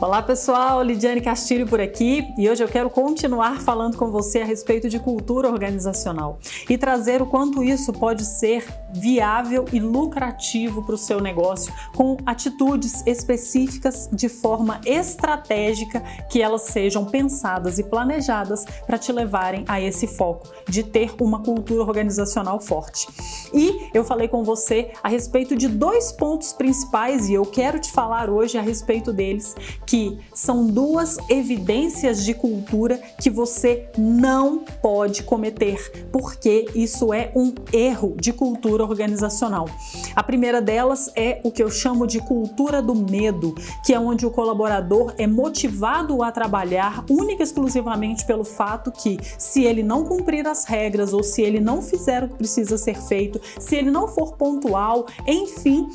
Olá pessoal, Lidiane Castilho por aqui. E hoje eu quero continuar falando com você a respeito de cultura organizacional e trazer o quanto isso pode ser viável e lucrativo para o seu negócio com atitudes específicas de forma estratégica que elas sejam pensadas e planejadas para te levarem a esse foco de ter uma cultura organizacional forte. E eu falei com você a respeito de dois pontos principais e eu quero te falar hoje a respeito deles que são duas evidências de cultura que você não pode cometer, porque isso é um erro de cultura organizacional. A primeira delas é o que eu chamo de cultura do medo, que é onde o colaborador é motivado a trabalhar única e exclusivamente pelo fato que, se ele não cumprir as regras ou se ele não fizer o que precisa ser feito, se ele não for pontual, enfim,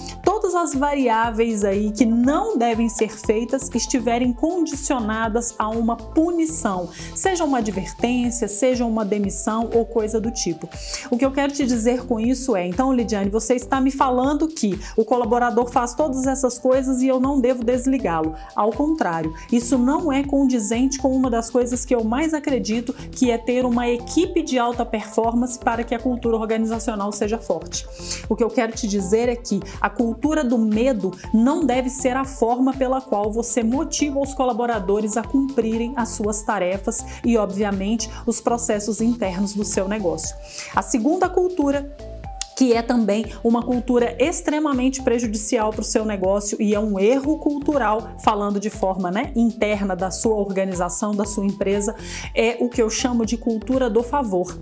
todas as variáveis aí que não devem ser feitas estiverem condicionadas a uma punição, seja uma advertência, seja uma demissão ou coisa do tipo. O que eu quero te dizer com isso é, então, Lidiane, você está me falando que o colaborador faz todas essas coisas e eu não devo desligá-lo. Ao contrário, isso não é condizente com uma das coisas que eu mais acredito, que é ter uma equipe de alta performance para que a cultura organizacional seja forte. O que eu quero te dizer é que a cultura do medo não deve ser a forma pela qual você motiva os colaboradores a cumprirem as suas tarefas e, obviamente, os processos internos do seu negócio. A segunda cultura que é também uma cultura extremamente prejudicial para o seu negócio e é um erro cultural, falando de forma né, interna da sua organização, da sua empresa, é o que eu chamo de cultura do favor,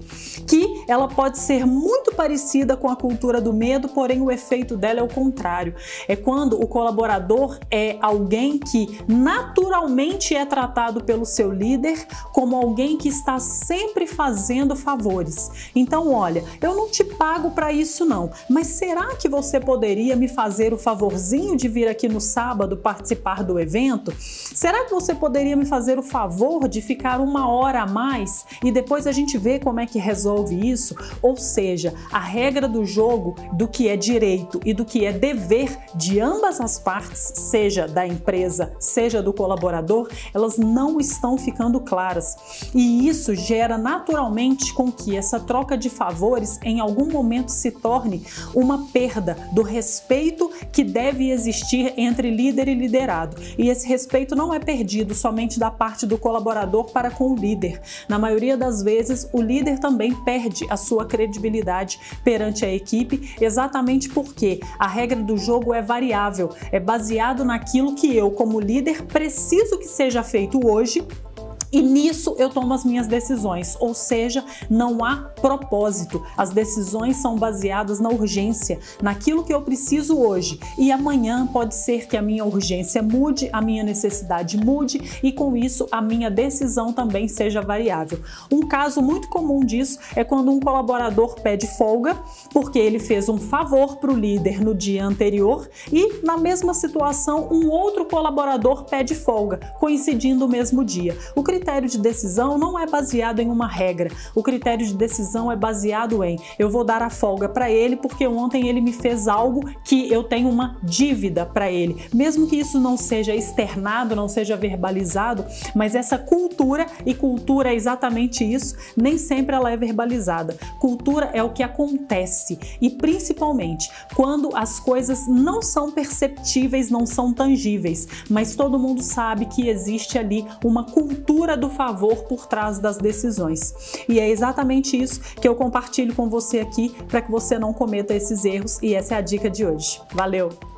que ela pode ser muito parecida com a cultura do medo, porém o efeito dela é o contrário. É quando o colaborador é alguém que naturalmente é tratado pelo seu líder como alguém que está sempre fazendo favores. Então, olha, eu não te pago para isso não. Mas será que você poderia me fazer o favorzinho de vir aqui no sábado participar do evento? Será que você poderia me fazer o favor de ficar uma hora a mais e depois a gente vê como é que resolve isso? Ou seja, a regra do jogo do que é direito e do que é dever de ambas as partes, seja da empresa, seja do colaborador, elas não estão ficando claras. E isso gera naturalmente com que essa troca de favores em algum momento se torne uma perda do respeito que deve existir entre líder e liderado. E esse respeito não é perdido somente da parte do colaborador para com o líder. Na maioria das vezes, o líder também perde a sua credibilidade perante a equipe, exatamente porque a regra do jogo é variável, é baseado naquilo que eu, como líder, preciso que seja feito hoje e nisso eu tomo as minhas decisões, ou seja, não há propósito. As decisões são baseadas na urgência, naquilo que eu preciso hoje. E amanhã pode ser que a minha urgência mude, a minha necessidade mude e com isso a minha decisão também seja variável. Um caso muito comum disso é quando um colaborador pede folga porque ele fez um favor para o líder no dia anterior e na mesma situação um outro colaborador pede folga, coincidindo o mesmo dia. O critério de decisão não é baseado em uma regra. O critério de decisão é baseado em eu vou dar a folga para ele porque ontem ele me fez algo que eu tenho uma dívida para ele. Mesmo que isso não seja externado, não seja verbalizado, mas essa cultura, e cultura é exatamente isso, nem sempre ela é verbalizada. Cultura é o que acontece e principalmente quando as coisas não são perceptíveis, não são tangíveis, mas todo mundo sabe que existe ali uma cultura do favor por trás das decisões. E é exatamente isso que eu compartilho com você aqui para que você não cometa esses erros e essa é a dica de hoje. Valeu!